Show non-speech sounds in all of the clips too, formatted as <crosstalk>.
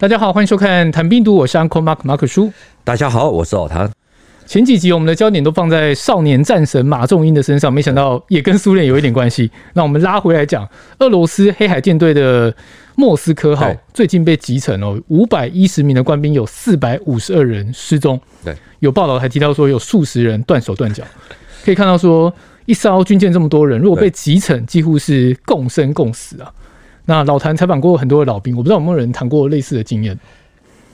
大家好，欢迎收看《谈兵读武》，我是 Uncle Mark 马可叔。大家好，我是老谭。前几集我们的焦点都放在少年战神马仲英的身上，没想到也跟苏联有一点关系。那我们拉回来讲，俄罗斯黑海舰队的莫斯科号最近被击沉哦，五百一十名的官兵有四百五十二人失踪。对，有报道还提到说有数十人断手断脚。可以看到说，一艘军舰这么多人，如果被击沉，几乎是共生共死啊。那老谭采访过很多的老兵，我不知道有没有人谈过类似的经验。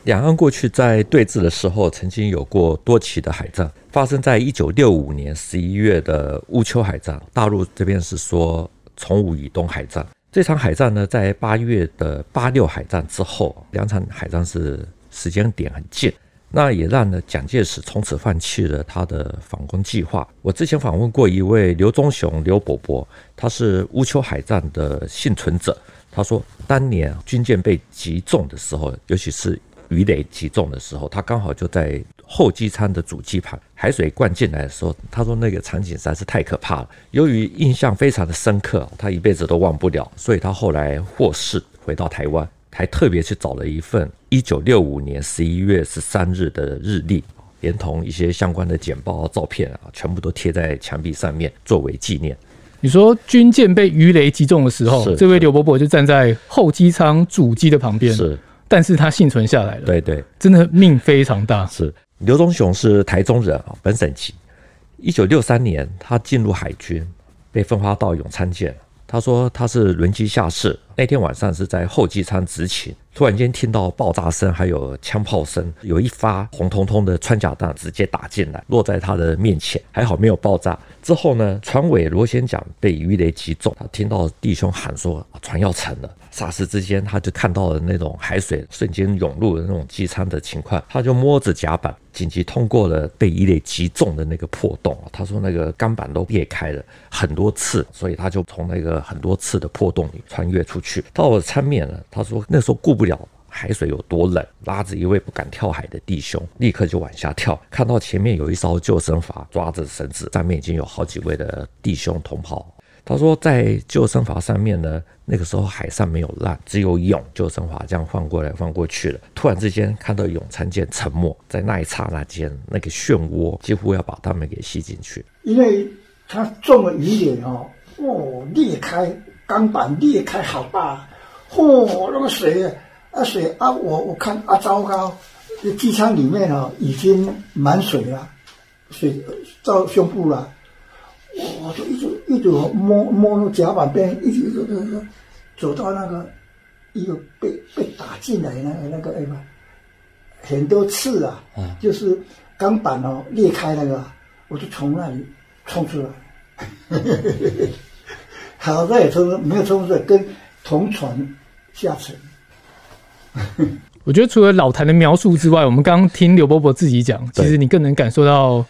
两岸过去在对峙的时候，曾经有过多起的海战，发生在一九六五年十一月的乌丘海战。大陆这边是说从武以东海战。这场海战呢，在八月的八六海战之后，两场海战是时间点很近，那也让呢蒋介石从此放弃了他的反攻计划。我之前访问过一位刘忠雄刘伯伯，他是乌丘海战的幸存者。他说，当年军舰被击中的时候，尤其是鱼雷击中的时候，他刚好就在后机舱的主机旁，海水灌进来的时候，他说那个场景实在是太可怕了。由于印象非常的深刻，他一辈子都忘不了，所以他后来获释回到台湾，还特别去找了一份一九六五年十一月十三日的日历，连同一些相关的简报、照片啊，全部都贴在墙壁上面作为纪念。你说军舰被鱼雷击中的时候，这位刘伯伯就站在后机舱主机的旁边，是，但是他幸存下来了。对对，真的命非常大。是刘忠雄是台中人啊，本省籍。一九六三年，他进入海军，被分发到永昌舰。他说他是轮机下士，那天晚上是在后机舱执勤，突然间听到爆炸声，还有枪炮声，有一发红彤彤的穿甲弹直接打进来，落在他的面前，还好没有爆炸。之后呢，船尾螺旋桨被鱼雷击中，他听到弟兄喊说船要沉了。霎时之间，他就看到了那种海水瞬间涌入的那种机舱的情况，他就摸着甲板，紧急通过了被鱼雷击中的那个破洞。他说那个钢板都裂开了很多次，所以他就从那个很多次的破洞里穿越出去。到了舱面了，他说那时候顾不不了海水有多冷，拉着一位不敢跳海的弟兄，立刻就往下跳。看到前面有一艘救生筏，抓着绳子，上面已经有好几位的弟兄同袍。他说在救生筏上面呢，那个时候海上没有浪，只有涌救生筏这样放过来放过去了。突然之间看到永昌舰沉没，在那一刹那间，那个漩涡几乎要把他们给吸进去。因为他中了鱼雷哦，哦裂开钢板裂开好大，嚯那个水。啊水啊，我我看啊糟糕，这机舱里面哦已经满水了，水到胸部了，我就一直一直摸摸那甲板边，一直走走走，走到那个一个被被打进来那个那个哎嘛，很多刺啊，就是钢板哦裂开那个，我就从那里冲出来，<laughs> 好在也冲没有冲出来，跟同船下沉。<laughs> 我觉得除了老谭的描述之外，我们刚刚听刘伯伯自己讲，其实你更能感受到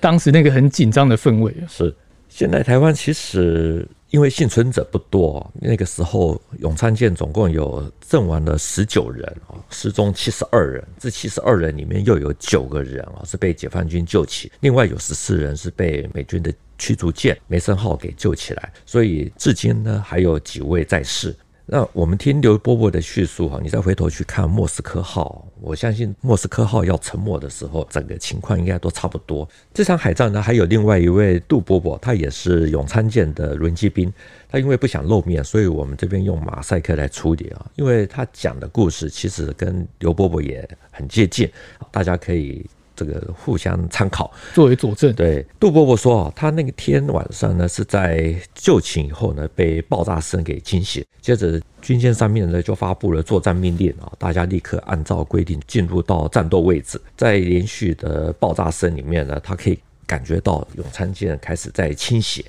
当时那个很紧张的氛围。是，现在台湾其实因为幸存者不多，那个时候永昌舰总共有阵亡了十九人啊，失踪七十二人。这七十二人里面又有九个人啊是被解放军救起，另外有十四人是被美军的驱逐舰梅森号给救起来，所以至今呢还有几位在世。那我们听刘伯伯的叙述哈，你再回头去看莫斯科号，我相信莫斯科号要沉没的时候，整个情况应该都差不多。这场海战呢，还有另外一位杜伯伯，他也是永昌舰的轮机兵，他因为不想露面，所以我们这边用马赛克来处理啊，因为他讲的故事其实跟刘伯伯也很接近，大家可以。这个互相参考，作为佐证。对，杜伯伯说啊，他那个天晚上呢，是在就寝以后呢，被爆炸声给惊醒，接着军舰上面呢就发布了作战命令啊，大家立刻按照规定进入到战斗位置，在连续的爆炸声里面呢，他可以感觉到永昌舰开始在倾斜。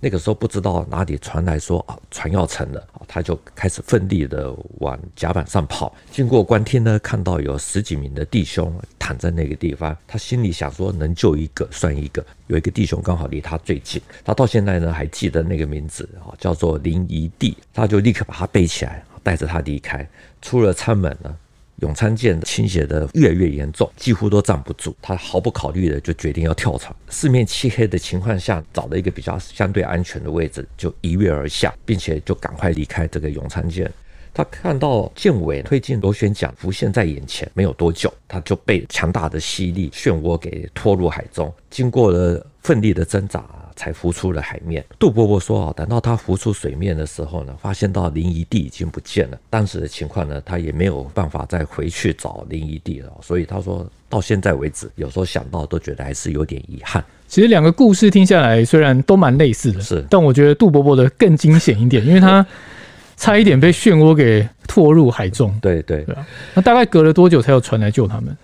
那个时候不知道哪里传来说啊，船要沉了，他就开始奋力的往甲板上跑。经过官厅呢，看到有十几名的弟兄躺在那个地方，他心里想说能救一个算一个。有一个弟兄刚好离他最近，他到现在呢还记得那个名字啊，叫做林宜弟，他就立刻把他背起来，带着他离开，出了舱门呢。永昌舰倾斜的越来越严重，几乎都站不住。他毫不考虑的就决定要跳船。四面漆黑的情况下，找了一个比较相对安全的位置，就一跃而下，并且就赶快离开这个永昌舰。他看到舰尾推进螺旋桨浮现在眼前，没有多久，他就被强大的吸力漩涡给拖入海中，经过了奋力的挣扎。才浮出了海面。杜伯伯说：“啊，等到他浮出水面的时候呢，发现到林一地已经不见了。当时的情况呢，他也没有办法再回去找林一地了。所以他说到现在为止，有时候想到都觉得还是有点遗憾。其实两个故事听下来，虽然都蛮类似的，是，但我觉得杜伯伯的更惊险一点，因为他 <laughs> 差一点被漩涡给拖入海中。对对对啊，那大概隔了多久才有船来救他们？”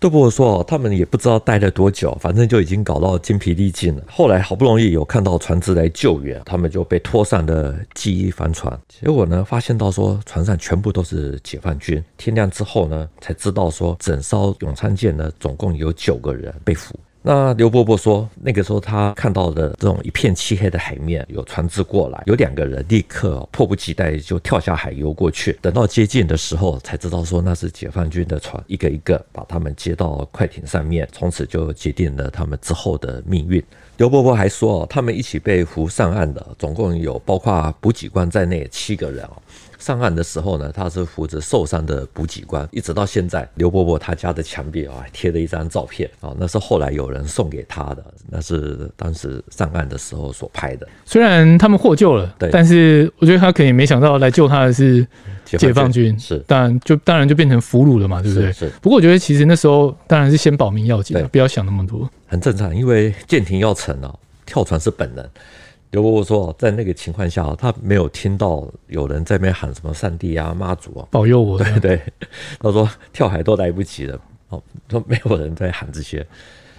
杜伯伯说：“他们也不知道待了多久，反正就已经搞到筋疲力尽了。后来好不容易有看到船只来救援，他们就被拖上了机翼帆船。结果呢，发现到说船上全部都是解放军。天亮之后呢，才知道说整艘永昌舰呢，总共有九个人被俘。”那刘伯伯说，那个时候他看到的这种一片漆黑的海面，有船只过来，有两个人立刻迫不及待就跳下海游过去。等到接近的时候，才知道说那是解放军的船，一个一个把他们接到快艇上面，从此就决定了他们之后的命运。刘伯伯还说，他们一起被俘上岸的，总共有包括补给官在内七个人哦上岸的时候呢，他是扶着受伤的补给官，一直到现在，刘伯伯他家的墙壁啊贴了一张照片啊，那是后来有人送给他的，那是当时上岸的时候所拍的。虽然他们获救了，对，但是我觉得他可能也没想到来救他的是解放军，是，当然就当然就变成俘虏了嘛，对不对？是。不过我觉得其实那时候当然是先保命要紧，不要想那么多。很正常，因为舰艇要沉了，跳船是本能。刘伯伯说，在那个情况下，他没有听到有人在那边喊什么“上帝啊，妈祖啊，保佑我”。<laughs> 对对，他说跳海都来不及了，哦，说没有人在喊这些。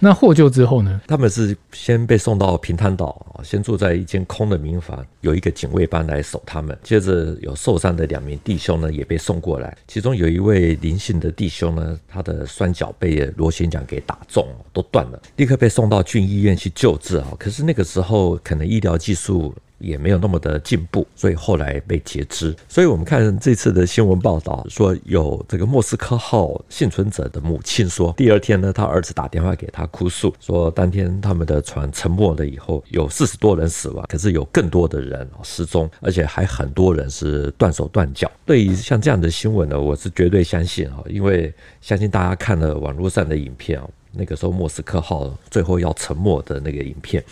那获救之后呢？他们是先被送到平潭岛啊，先住在一间空的民房，有一个警卫班来守他们。接着有受伤的两名弟兄呢，也被送过来。其中有一位林姓的弟兄呢，他的双脚被螺旋桨给打中，都断了，立刻被送到军医院去救治啊。可是那个时候，可能医疗技术。也没有那么的进步，所以后来被截肢。所以我们看这次的新闻报道，说有这个莫斯科号幸存者的母亲说，第二天呢，他儿子打电话给他哭诉，说当天他们的船沉没了以后，有四十多人死亡，可是有更多的人失踪，而且还很多人是断手断脚。对于像这样的新闻呢，我是绝对相信啊，因为相信大家看了网络上的影片啊。那个时候，莫斯科号最后要沉没的那个影片，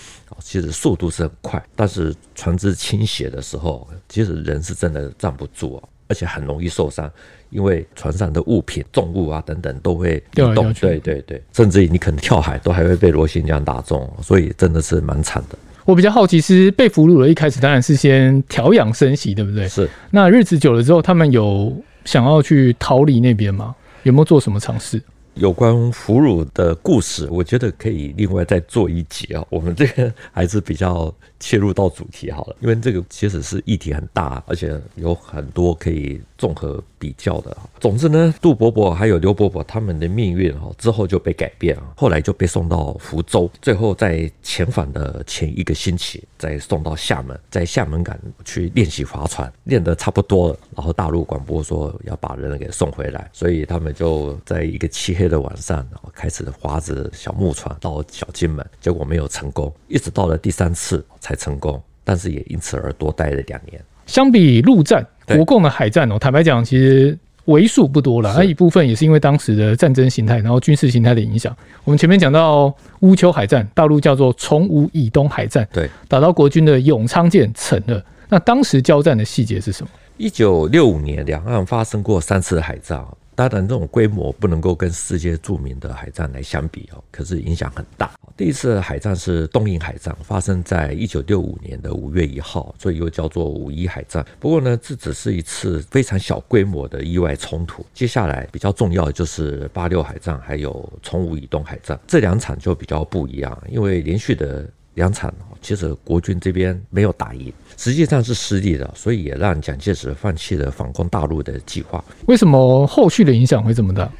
其实速度是很快，但是船只倾斜的时候，其实人是真的站不住啊，而且很容易受伤，因为船上的物品、重物啊等等都会移动，对对对，甚至于你可能跳海都还会被螺旋桨打中，所以真的是蛮惨的。我比较好奇，是被俘虏了，一开始当然是先调养生息，对不对？是。那日子久了之后，他们有想要去逃离那边吗？有没有做什么尝试？有关俘虏的故事，我觉得可以另外再做一集啊。我们这个还是比较切入到主题好了，因为这个其实是议题很大，而且有很多可以综合比较的。总之呢，杜伯伯还有刘伯伯他们的命运哈之后就被改变了，后来就被送到福州，最后在遣返的前一个星期再送到厦门，在厦门港去练习划船，练得差不多了，然后大陆广播说要把人给送回来，所以他们就在一个漆黑的晚上，然后开始划着小木船到小金门，结果没有成功，一直到了第三次。才成功，但是也因此而多待了两年。相比陆战，国共的海战哦，坦白讲，其实为数不多了。那一部分也是因为当时的战争形态，然后军事形态的影响。我们前面讲到乌丘海战，大陆叫做崇武以东海战，对，打到国军的永昌舰沉了。那当时交战的细节是什么？一九六五年，两岸发生过三次海战。当然，这种规模不能够跟世界著名的海战来相比哦，可是影响很大。第一次海战是东引海战，发生在一九六五年的五月一号，所以又叫做五一海战。不过呢，这只是一次非常小规模的意外冲突。接下来比较重要的就是八六海战，还有崇武以东海战，这两场就比较不一样，因为连续的两场，其实国军这边没有打赢。实际上是失利的，所以也让蒋介石放弃了反攻大陆的计划。为什么后续的影响会这么大？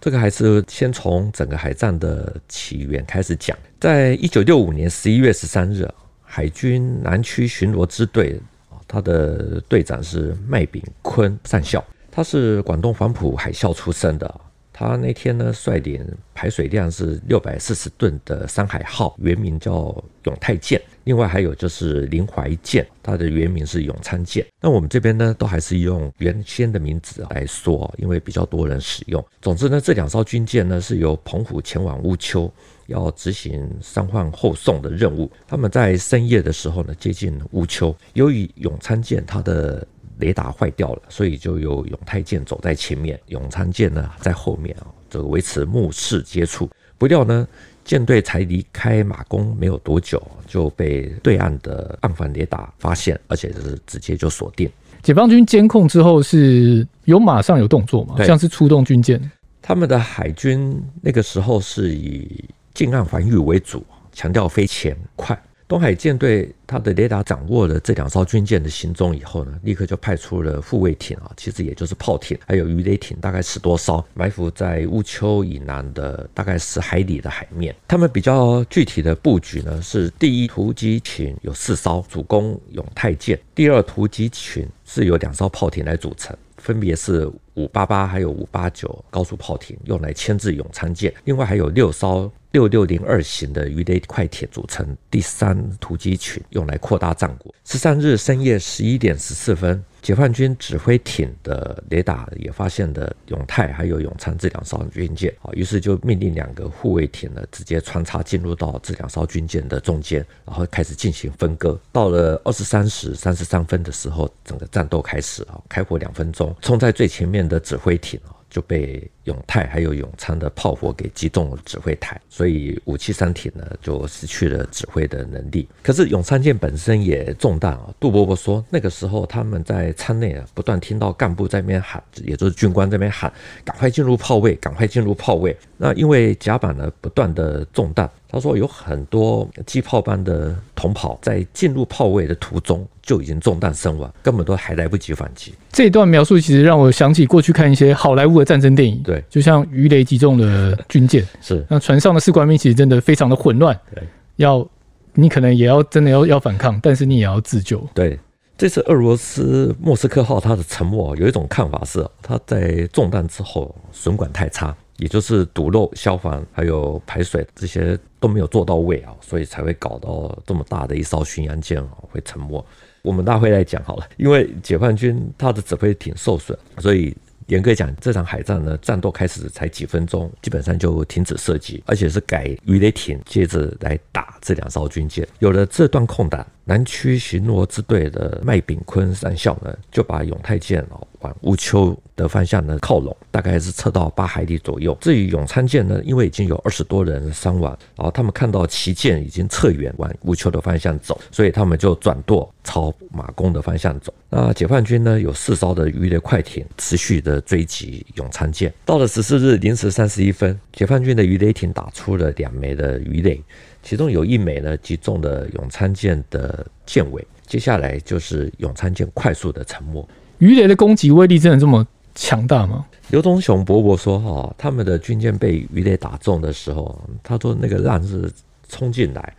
这个还是先从整个海战的起源开始讲。在一九六五年十一月十三日，海军南区巡逻支队，他的队长是麦炳坤上校，他是广东黄埔海校出身的。他那天呢率领排水量是六百四十吨的山海号，原名叫永泰舰。另外还有就是临淮舰，它的原名是永昌舰。那我们这边呢，都还是用原先的名字来说，因为比较多人使用。总之呢，这两艘军舰呢是由澎湖前往乌丘，要执行伤患后送的任务。他们在深夜的时候呢，接近乌丘。由于永昌舰它的雷达坏掉了，所以就由永泰舰走在前面，永昌舰呢在后面啊，这个维持目视接触。不料呢。舰队才离开马公没有多久，就被对岸的岸防雷达发现，而且是直接就锁定。解放军监控之后是有马上有动作吗？像是出动军舰？他们的海军那个时候是以近岸防御为主，强调飞潜快。东海舰队他的雷达掌握了这两艘军舰的行踪以后呢，立刻就派出了护卫艇啊，其实也就是炮艇，还有鱼雷艇，大概十多艘，埋伏在乌丘以南的大概十海里的海面。他们比较具体的布局呢，是第一突击群有四艘，主攻永泰舰；第二突击群是由两艘炮艇来组成，分别是五八八还有五八九高速炮艇，用来牵制永昌舰；另外还有六艘。六六零二型的鱼雷快艇组成第三突击群，用来扩大战果。十三日深夜十一点十四分，解放军指挥艇的雷达也发现了永泰还有永昌这两艘军舰，啊，于是就命令两个护卫艇呢直接穿插进入到这两艘军舰的中间，然后开始进行分割。到了二十三时三十三分的时候，整个战斗开始啊，开火两分钟，冲在最前面的指挥艇啊。就被永泰还有永昌的炮火给击中了指挥台，所以武器三艇呢就失去了指挥的能力。可是永昌舰本身也中弹啊。杜伯伯说，那个时候他们在舱内啊不断听到干部在那边喊，也就是军官在那边喊，赶快进入炮位，赶快进入炮位。那因为甲板呢不断的中弹。他说有很多机炮班的同袍在进入炮位的途中就已经中弹身亡，根本都还来不及反击。这一段描述其实让我想起过去看一些好莱坞的战争电影，对，就像鱼雷击中的军舰，<laughs> 是那船上的士官兵其实真的非常的混乱，对，要你可能也要真的要要反抗，但是你也要自救。对，这次俄罗斯莫斯科号它的沉没，有一种看法是，它在中弹之后损管太差。也就是堵漏、消防还有排水这些都没有做到位啊，所以才会搞到这么大的一艘巡洋舰啊会沉没。我们大会来讲好了，因为解放军他的指挥艇受损，所以严格讲这场海战呢，战斗开始才几分钟，基本上就停止射击，而且是改鱼雷艇接着来打这两艘军舰。有了这段空档，南区巡逻支队的麦炳坤上校呢，就把永泰舰哦。往乌丘的方向呢靠拢，大概是撤到八海里左右。至于永昌舰呢，因为已经有二十多人伤亡，然后他们看到旗舰已经撤远往乌丘的方向走，所以他们就转舵朝马公的方向走。那解放军呢，有四艘的鱼雷快艇持续的追击永昌舰。到了十四日零时三十一分，解放军的鱼雷艇打出了两枚的鱼雷，其中有一枚呢击中了永昌舰的舰尾。接下来就是永昌舰快速的沉没。鱼雷的攻击威力真的这么强大吗？刘忠雄伯伯说：“哈，他们的军舰被鱼雷打中的时候，他说那个浪是冲进来，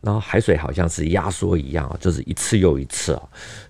然后海水好像是压缩一样，就是一次又一次啊。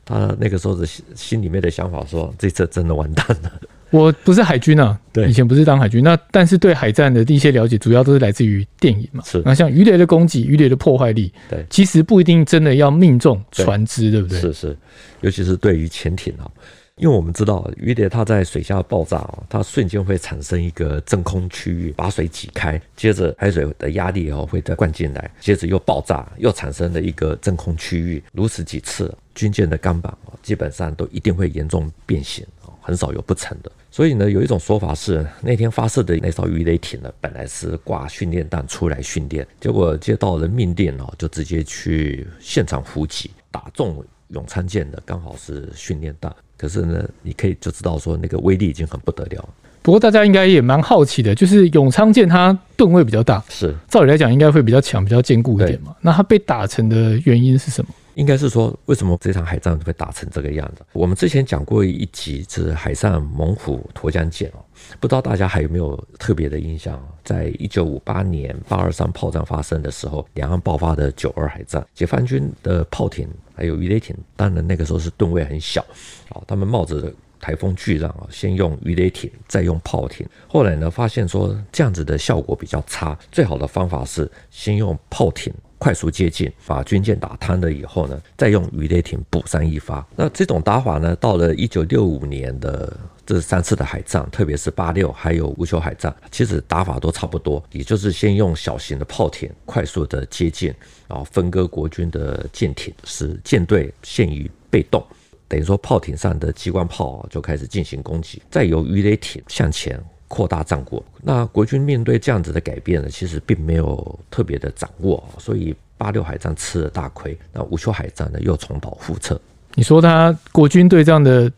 他那个时候的心心里面的想法说，这次真的完蛋了。我不是海军啊，对，以前不是当海军，那但是对海战的一些了解，主要都是来自于电影嘛。是，那像鱼雷的攻击，鱼雷的破坏力，对，其实不一定真的要命中船只，对，不对？是是，尤其是对于潜艇啊。”因为我们知道鱼雷它在水下爆炸，它瞬间会产生一个真空区域，把水挤开，接着海水的压力哦会再灌进来，接着又爆炸，又产生了一个真空区域。如此几次，军舰的钢板基本上都一定会严重变形，很少有不成的。所以呢，有一种说法是，那天发射的那艘鱼雷艇呢，本来是挂训练弹出来训练，结果接到了命令哦，就直接去现场伏击，打中永昌舰的刚好是训练弹。可是呢，你可以就知道说那个威力已经很不得了。不过大家应该也蛮好奇的，就是永昌舰它吨位比较大，是照理来讲应该会比较强、比较坚固一点嘛。那它被打沉的原因是什么？应该是说，为什么这场海战会打成这个样子？我们之前讲过一集是海上猛虎沱江舰哦，不知道大家还有没有特别的印象？在一九五八年八二三炮战发生的时候，两岸爆发的九二海战，解放军的炮艇还有鱼雷艇，当然那个时候是吨位很小，哦，他们冒着台风巨浪啊，先用鱼雷艇，再用炮艇。后来呢，发现说这样子的效果比较差，最好的方法是先用炮艇。快速接近，把军舰打瘫了以后呢，再用鱼雷艇补上一发。那这种打法呢，到了一九六五年的这三次的海战，特别是八六还有乌丘海战，其实打法都差不多，也就是先用小型的炮艇快速的接近，然后分割国军的舰艇，使舰队陷于被动。等于说炮艇上的机关炮就开始进行攻击，再由鱼雷艇向前。扩大战果，那国军面对这样子的改变呢，其实并没有特别的掌握，所以八六海战吃了大亏。那乌丘海战呢，又重蹈覆辙。你说他国军对这样的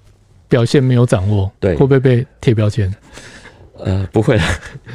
表现没有掌握，对，会不会被贴标签？呃，不会，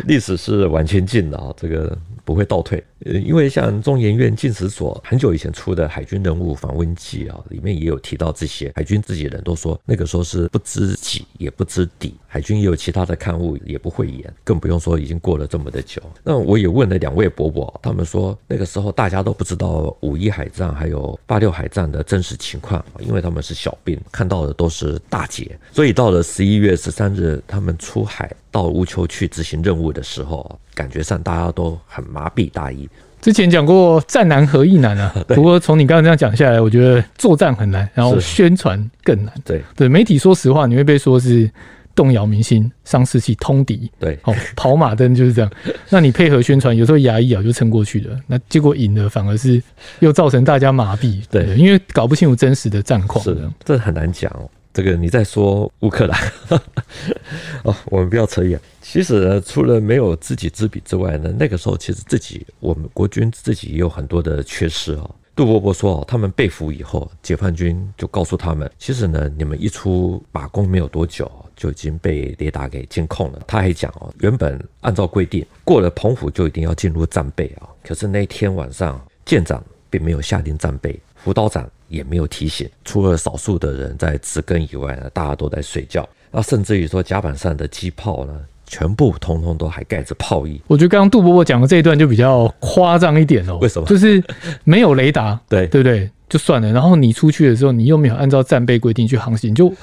历史是往前进的啊，这个不会倒退。呃，因为像中研院近史所很久以前出的《海军人物访问记》啊，里面也有提到这些海军自己人都说，那个时候是不知己也不知底。海军也有其他的刊物，也不会言，更不用说已经过了这么的久。那我也问了两位伯伯，他们说那个时候大家都不知道五一海战还有八六海战的真实情况，因为他们是小兵，看到的都是大捷。所以到了十一月十三日，他们出海到乌丘去执行任务的时候，感觉上大家都很麻痹大意。之前讲过战难和易难啊，<laughs> 不过从你刚刚这样讲下来，我觉得作战很难，然后宣传更难。对对，媒体说实话，你会被说是动摇民心、伤士气、通敌。对，哦，跑马灯就是这样。<laughs> 那你配合宣传，有时候牙一咬就撑过去了，那结果赢了，反而是又造成大家麻痹。对，因为搞不清楚真实的战况。是的，这很难讲。这个你在说乌克兰 <laughs> 哦，我们不要扯远。其实，除了没有知己知彼之外呢，那个时候其实自己我们国军自己也有很多的缺失啊。杜伯伯说哦，他们被俘以后，解放军就告诉他们，其实呢，你们一出马公没有多久，就已经被雷达给监控了。他还讲哦，原本按照规定过了澎湖就一定要进入战备啊，可是那天晚上舰长并没有下令战备，辅导长。也没有提醒，除了少数的人在植根以外呢，大家都在睡觉。那甚至于说甲板上的机炮呢，全部通通都还盖着炮衣。我觉得刚刚杜伯伯讲的这一段就比较夸张一点哦。为什么？就是没有雷达，<laughs> 对对不对？就算了。然后你出去的时候，你又没有按照战备规定去航行，就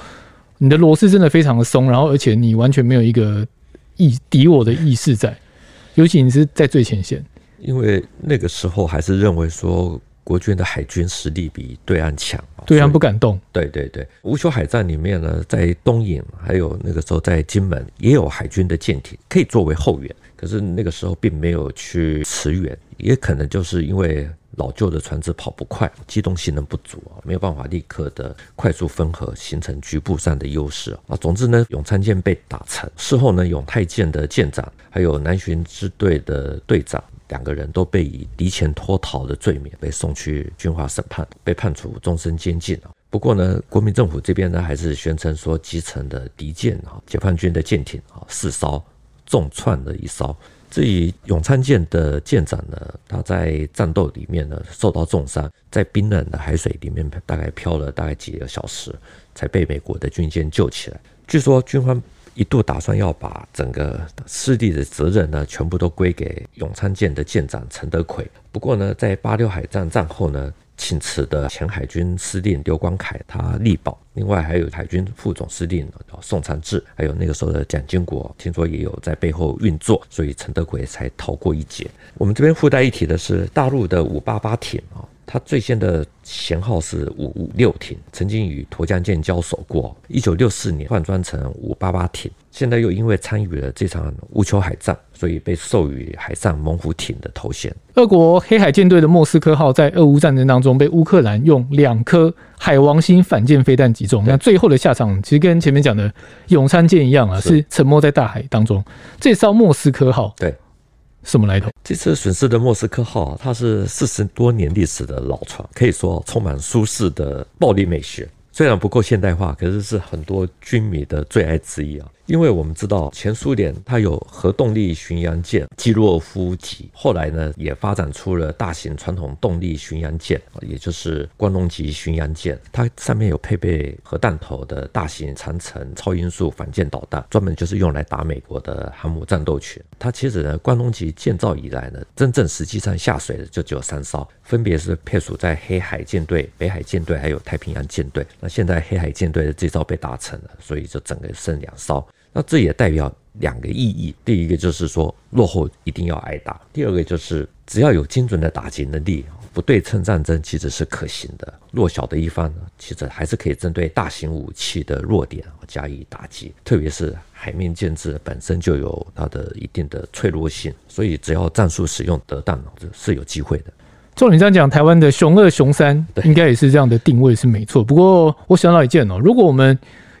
你的螺丝真的非常的松，然后而且你完全没有一个意敌我的意识在，尤其你是在最前线。因为那个时候还是认为说。国军的海军实力比对岸强，对岸不敢动。对对对，乌丘海战里面呢，在东引还有那个时候在金门也有海军的舰艇可以作为后援，可是那个时候并没有去驰援，也可能就是因为老旧的船只跑不快，机动性能不足啊，没有办法立刻的快速分合，形成局部上的优势啊。总之呢，永昌舰被打沉，事后呢，永泰舰的舰长还有南巡支队的队长。两个人都被以敌前脱逃的罪名被送去军法审判，被判处终身监禁。不过呢，国民政府这边呢还是宣称说击沉的敌舰啊，解放军的舰艇啊四艘，重创了一艘。至于永昌舰的舰长呢，他在战斗里面呢受到重伤，在冰冷的海水里面大概漂了大概几个小时，才被美国的军舰救起来。据说军方。一度打算要把整个失利的责任呢，全部都归给永昌舰的舰长陈德奎。不过呢，在八六海战战后呢，请辞的前海军司令刘光凯他力保，另外还有海军副总司令宋长志，还有那个时候的蒋经国，听说也有在背后运作，所以陈德奎才逃过一劫。我们这边附带一提的是，大陆的五八八艇啊。他最先的舷号是五五六艇，曾经与沱江舰交手过。一九六四年换装成五八八艇，现在又因为参与了这场乌丘海战，所以被授予海上猛虎艇的头衔。俄国黑海舰队的莫斯科号在俄乌战争当中被乌克兰用两颗海王星反舰飞弹击中，那最后的下场其实跟前面讲的永昌舰一样啊，是沉没在大海当中。这艘莫斯科号对。什么来头？这次损失的莫斯科号，它是四十多年历史的老船，可以说充满舒适的暴力美学。虽然不够现代化，可是是很多军迷的最爱之一啊。因为我们知道前苏联它有核动力巡洋舰基洛夫级，后来呢也发展出了大型传统动力巡洋舰，也就是关东级巡洋舰，它上面有配备核弹头的大型长程超音速反舰导弹，专门就是用来打美国的航母战斗群。它其实呢，关东级建造以来呢，真正实际上下水的就只有三艘，分别是配属在黑海舰队、北海舰队还有太平洋舰队。那现在黑海舰队的这艘被打沉了，所以就整个剩两艘。那这也代表两个意义：第一个就是说落后一定要挨打；第二个就是只要有精准的打击能力，不对称战争其实是可行的。弱小的一方呢，其实还是可以针对大型武器的弱点加以打击。特别是海面舰制本身就有它的一定的脆弱性，所以只要战术使用得当，是有机会的。照你这样讲，台湾的熊二、熊三应该也是这样的定位是没错。不过我想到一件哦，如果我们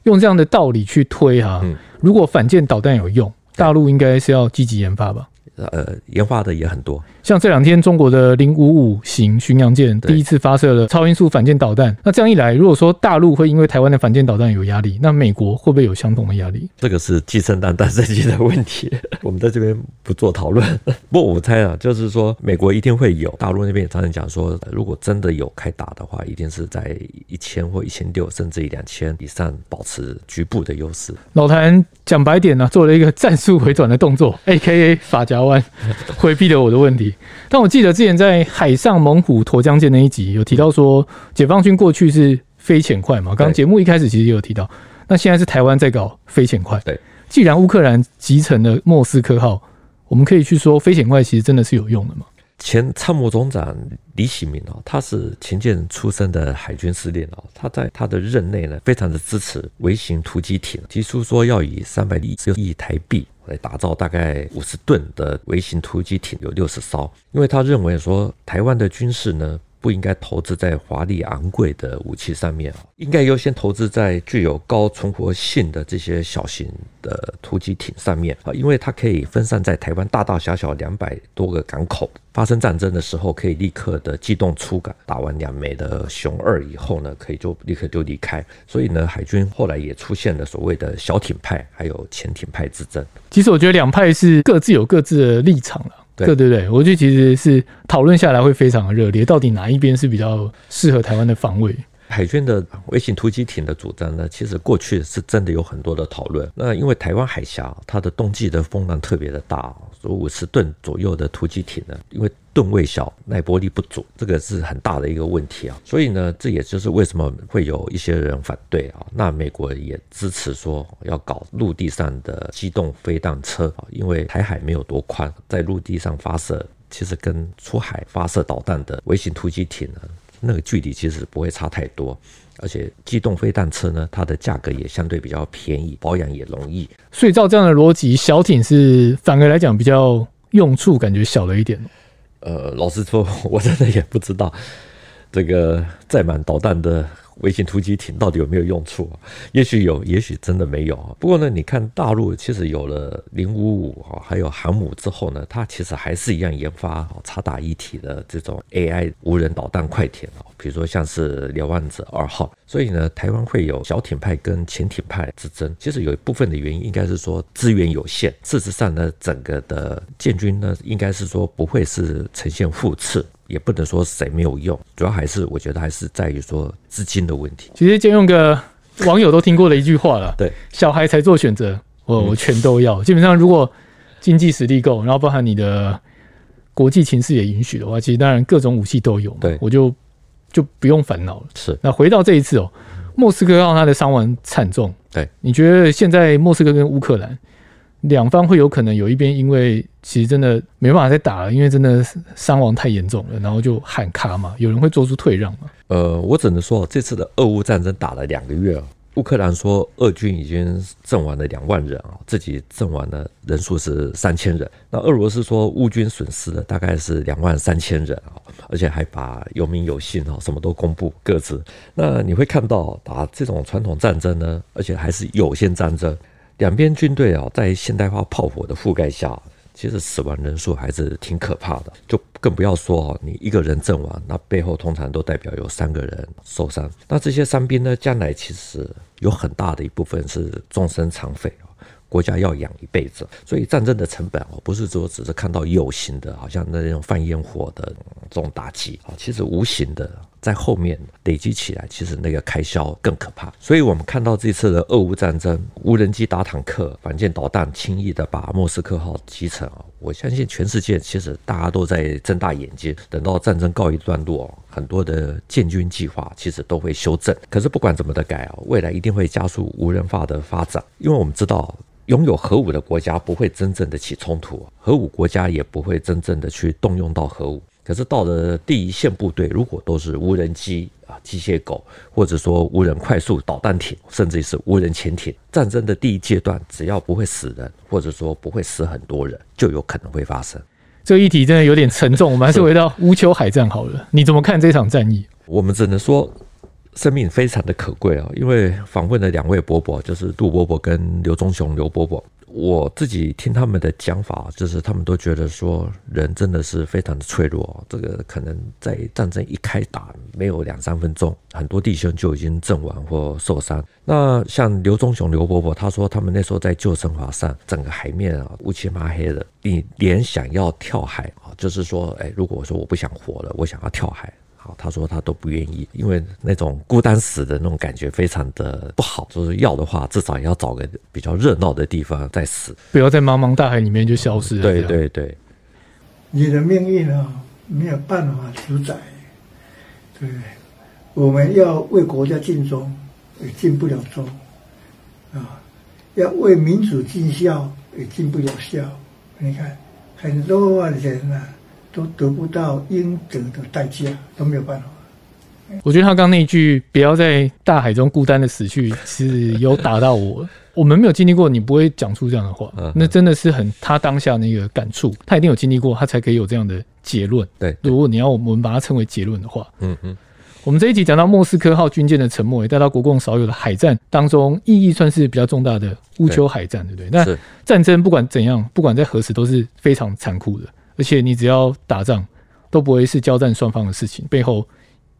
用这样的道理去推哈，如果反舰导弹有用，大陆应该是要积极研发吧？呃，研发的也很多，像这两天中国的零五五型巡洋舰第一次发射了超音速反舰导弹。那这样一来，如果说大陆会因为台湾的反舰导弹有压力，那美国会不会有相同的压力？这个是鸡生蛋，蛋生鸡的问题，我们在这边不做讨论。<laughs> 不过我猜啊，就是说美国一定会有，大陆那边也常常讲说，如果真的有开打的话，一定是在一千或一千六，甚至一两千以上，保持局部的优势。老谭讲白点呢、啊，做了一个战术回转的动作，A.K.A. 法夹弯。回避了我的问题，但我记得之前在海上猛虎沱江舰那一集有提到说，解放军过去是飞潜快嘛？刚刚节目一开始其实也有提到，那现在是台湾在搞飞潜快。对，既然乌克兰集成了莫斯科号，我们可以去说飞潜快其实真的是有用的吗？前参谋总长李喜明哦，他是潜舰出身的海军司令哦，他在他的任内呢，非常的支持微型突击艇，提出说要以三百亿亿台币。来打造大概五十吨的微型突击艇有六十艘，因为他认为说台湾的军事呢，不应该投资在华丽昂贵的武器上面，应该优先投资在具有高存活性的这些小型的突击艇上面啊，因为它可以分散在台湾大大小小两百多个港口，发生战争的时候可以立刻的机动出港，打完两枚的雄二以后呢，可以就立刻就离开。所以呢，海军后来也出现了所谓的小艇派还有潜艇派之争。其实我觉得两派是各自有各自的立场了。对对对，我觉得其实是讨论下来会非常的热烈，到底哪一边是比较适合台湾的防卫？海军的微型突击艇的主张呢，其实过去是真的有很多的讨论。那因为台湾海峡它的冬季的风浪特别的大，所以五十吨左右的突击艇呢，因为吨位小，耐波力不足，这个是很大的一个问题啊。所以呢，这也就是为什么会有一些人反对啊。那美国也支持说要搞陆地上的机动飞弹车啊，因为台海没有多宽，在陆地上发射，其实跟出海发射导弹的微型突击艇呢。那个距离其实不会差太多，而且机动飞弹车呢，它的价格也相对比较便宜，保养也容易。所以照这样的逻辑，小艇是反而来讲比较用处感觉小了一点。呃，老实说，<laughs> 我真的也不知道这个载满导弹的。微型突击艇到底有没有用处啊？也许有，也许真的没有。不过呢，你看大陆其实有了零五五啊，还有航母之后呢，它其实还是一样研发察打一体的这种 AI 无人导弹快艇啊，比如说像是辽万者二号。所以呢，台湾会有小艇派跟潜艇派之争。其实有一部分的原因应该是说资源有限。事实上呢，整个的建军呢，应该是说不会是呈现互斥。也不能说谁没有用，主要还是我觉得还是在于说资金的问题。其实借用个网友都听过的一句话了，对，小孩才做选择，我我全都要。<laughs> 基本上如果经济实力够，然后包含你的国际情势也允许的话，其实当然各种武器都有，对，我就就不用烦恼了。是。那回到这一次哦，莫斯科让他的伤亡惨重，对，你觉得现在莫斯科跟乌克兰？两方会有可能有一边因为其实真的没办法再打了，因为真的伤亡太严重了，然后就喊卡嘛。有人会做出退让吗？呃，我只能说这次的俄乌战争打了两个月，乌克兰说俄军已经阵亡了两万人啊，自己阵亡的人数是三千人。那俄罗斯说乌军损失的大概是两万三千人啊，而且还把有名有姓啊什么都公布各自。那你会看到打这种传统战争呢，而且还是有限战争。两边军队啊，在现代化炮火的覆盖下，其实死亡人数还是挺可怕的。就更不要说哦，你一个人阵亡，那背后通常都代表有三个人受伤。那这些伤兵呢，将来其实有很大的一部分是终身残废。国家要养一辈子。所以战争的成本哦，不是说只是看到有形的，好像那种放烟火的这种打击啊，其实无形的。在后面累积起来，其实那个开销更可怕。所以，我们看到这次的俄乌战争，无人机打坦克、反舰导弹轻易的把莫斯科号击沉啊！我相信全世界其实大家都在睁大眼睛，等到战争告一段落，很多的建军计划其实都会修正。可是不管怎么的改啊，未来一定会加速无人化的发展，因为我们知道，拥有核武的国家不会真正的起冲突，核武国家也不会真正的去动用到核武。可是到了第一线部队，如果都是无人机啊、机械狗，或者说无人快速导弹艇，甚至是无人潜艇，战争的第一阶段，只要不会死人，或者说不会死很多人，就有可能会发生。这个议题真的有点沉重，我们还是回到乌丘海战好了。你怎么看这场战役？我们只能说，生命非常的可贵啊！因为访问了两位伯伯，就是杜伯伯跟刘忠雄刘伯伯。我自己听他们的讲法，就是他们都觉得说，人真的是非常的脆弱。这个可能在战争一开打没有两三分钟，很多弟兄就已经阵亡或受伤。那像刘忠雄刘伯伯，他说他们那时候在救生筏上，整个海面啊乌漆嘛黑的，你连想要跳海啊，就是说，哎，如果我说我不想活了，我想要跳海。他说他都不愿意，因为那种孤单死的那种感觉非常的不好。就是要的话，至少也要找个比较热闹的地方再死，不要在茫茫大海里面就消失了。对对对，你的命运啊，没有办法主宰。对，我们要为国家尽忠，也尽不了忠啊；要为民主尽孝，也尽不了孝。你看，很多人啊。都得不到应得的代价，都没有办法。我觉得他刚那一句“不要在大海中孤单的死去”是有打到我。<laughs> 我们没有经历过，你不会讲出这样的话。那真的是很他当下那个感触，他一定有经历过，他才可以有这样的结论。对，如果你要我们把它称为结论的话，嗯嗯。我们这一集讲到莫斯科号军舰的沉没，也带到国共少有的海战当中意义算是比较重大的乌丘海战，对不对？那战争不管怎样，不管在何时，都是非常残酷的。而且你只要打仗，都不会是交战双方的事情，背后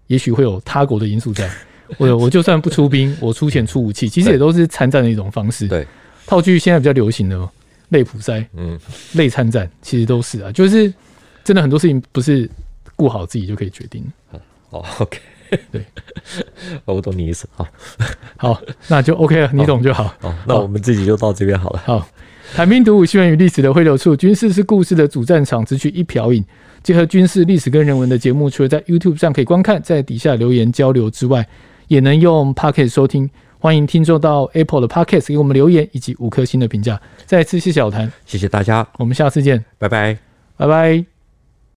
也许会有他国的因素在。<laughs> 我我就算不出兵，我出钱出武器，其实也都是参战的一种方式。对，套句现在比较流行的类普赛，嗯，类参战，其实都是啊，就是真的很多事情不是顾好自己就可以决定。<laughs> 哦，OK，对，<laughs> 我懂你意思。好，好，那就 OK 了，你懂就好。哦，那我们自己就到这边好了。好。谈兵读武，新闻与历史的汇流处，军事是故事的主战场，只取一瓢饮。结合军事、历史跟人文的节目，除了在 YouTube 上可以观看，在底下留言交流之外，也能用 Podcast 收听。欢迎听众到 Apple 的 Podcast 给我们留言以及五颗星的评价。再次谢谢小谭，谢谢大家，我们下次见，拜拜，拜拜。